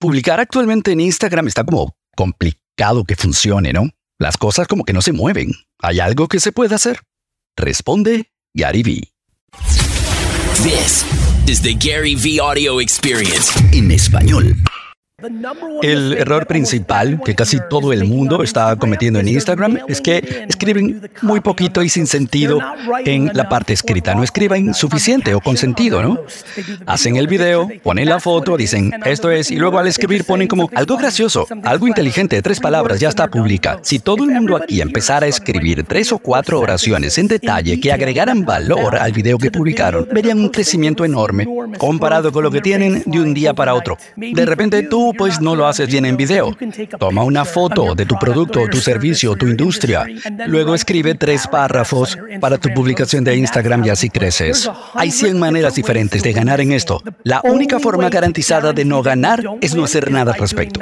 Publicar actualmente en Instagram está como complicado que funcione, ¿no? Las cosas como que no se mueven. ¿Hay algo que se pueda hacer? Responde Gary Vee. This is the Gary V Audio Experience. En español. El error principal que casi todo el mundo está cometiendo en Instagram es que escriben muy poquito y sin sentido en la parte escrita. No escriben suficiente o con sentido, ¿no? Hacen el video, ponen la foto, dicen esto es, y luego al escribir ponen como algo gracioso, algo inteligente, tres palabras, ya está, publica. Si todo el mundo aquí empezara a escribir tres o cuatro oraciones en detalle que agregaran valor al video que publicaron, verían un crecimiento enorme comparado con lo que tienen de un día para otro. De repente pues no lo haces bien en video. Toma una foto de tu producto, tu servicio, tu industria. Luego escribe tres párrafos para tu publicación de Instagram y así creces. Hay 100 maneras diferentes de ganar en esto. La única forma garantizada de no ganar es no hacer nada al respecto.